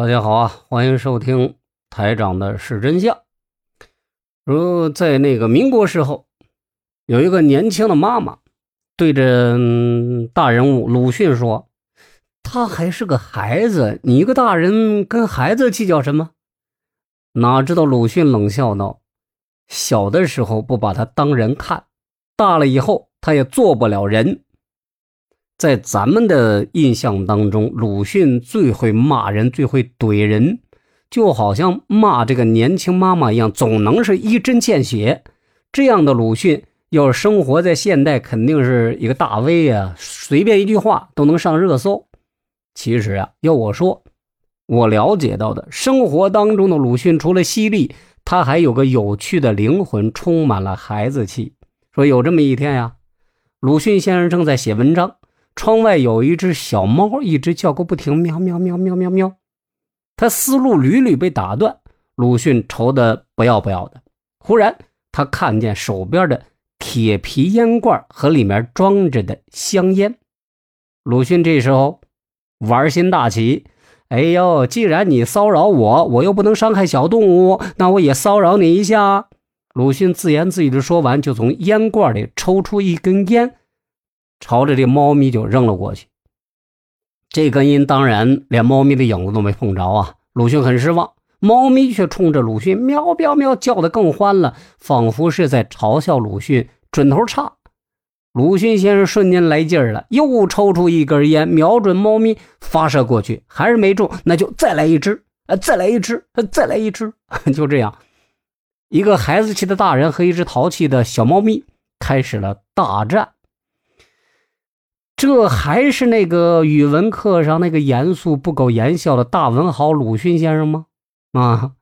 大家好啊，欢迎收听台长的是真相。如在那个民国时候，有一个年轻的妈妈对着大人物鲁迅说：“他还是个孩子，你一个大人跟孩子计较什么？”哪知道鲁迅冷笑道：“小的时候不把他当人看，大了以后他也做不了人。”在咱们的印象当中，鲁迅最会骂人，最会怼人，就好像骂这个年轻妈妈一样，总能是一针见血。这样的鲁迅，要是生活在现代，肯定是一个大 V 啊，随便一句话都能上热搜。其实啊，要我说，我了解到的生活当中的鲁迅，除了犀利，他还有个有趣的灵魂，充满了孩子气。说有这么一天呀，鲁迅先生正在写文章。窗外有一只小猫，一直叫个不停，喵喵喵喵喵喵。他思路屡屡被打断，鲁迅愁得不要不要的。忽然，他看见手边的铁皮烟罐和里面装着的香烟。鲁迅这时候玩心大起，哎呦，既然你骚扰我，我又不能伤害小动物，那我也骚扰你一下。鲁迅自言自语的说完，就从烟罐里抽出一根烟。朝着这猫咪就扔了过去，这根烟当然连猫咪的影子都没碰着啊！鲁迅很失望，猫咪却冲着鲁迅喵喵喵叫得更欢了，仿佛是在嘲笑鲁迅准头差。鲁迅先生瞬间来劲儿了，又抽出一根烟，瞄准猫咪发射过去，还是没中，那就再来一支，呃，再来一支，再来一支，就这样，一个孩子气的大人和一只淘气的小猫咪开始了大战。这还是那个语文课上那个严肃不苟言笑的大文豪鲁迅先生吗？啊，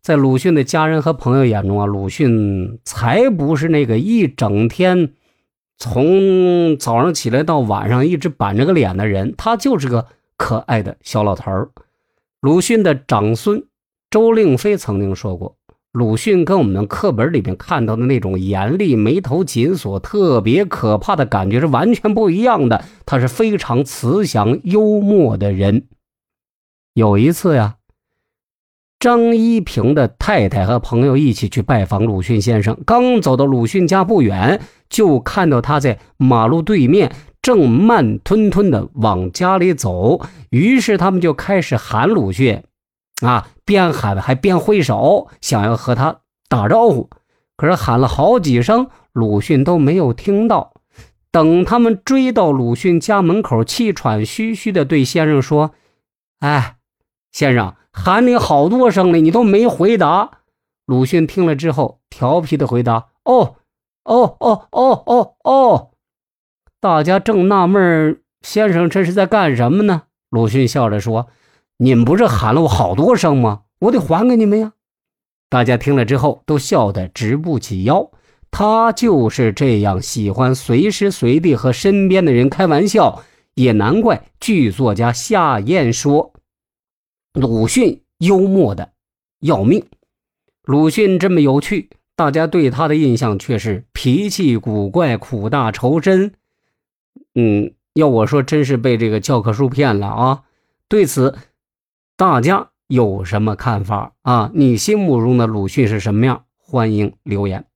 在鲁迅的家人和朋友眼中啊，鲁迅才不是那个一整天从早上起来到晚上一直板着个脸的人，他就是个可爱的小老头儿。鲁迅的长孙周令飞曾经说过。鲁迅跟我们课本里面看到的那种严厉、眉头紧锁、特别可怕的感觉是完全不一样的。他是非常慈祥、幽默的人。有一次呀，张一平的太太和朋友一起去拜访鲁迅先生，刚走到鲁迅家不远，就看到他在马路对面正慢吞吞的往家里走。于是他们就开始喊鲁迅。啊，边喊还边挥手，想要和他打招呼，可是喊了好几声，鲁迅都没有听到。等他们追到鲁迅家门口，气喘吁吁地对先生说：“哎，先生，喊你好多声了，你都没回答。”鲁迅听了之后，调皮地回答：“哦，哦，哦，哦，哦，哦。”大家正纳闷先生这是在干什么呢？鲁迅笑着说。你们不是喊了我好多声吗？我得还给你们呀！大家听了之后都笑得直不起腰。他就是这样喜欢随时随地和身边的人开玩笑，也难怪剧作家夏燕说鲁迅幽默的要命。鲁迅这么有趣，大家对他的印象却是脾气古怪、苦大仇深。嗯，要我说，真是被这个教科书骗了啊！对此。大家有什么看法啊？你心目中的鲁迅是什么样？欢迎留言。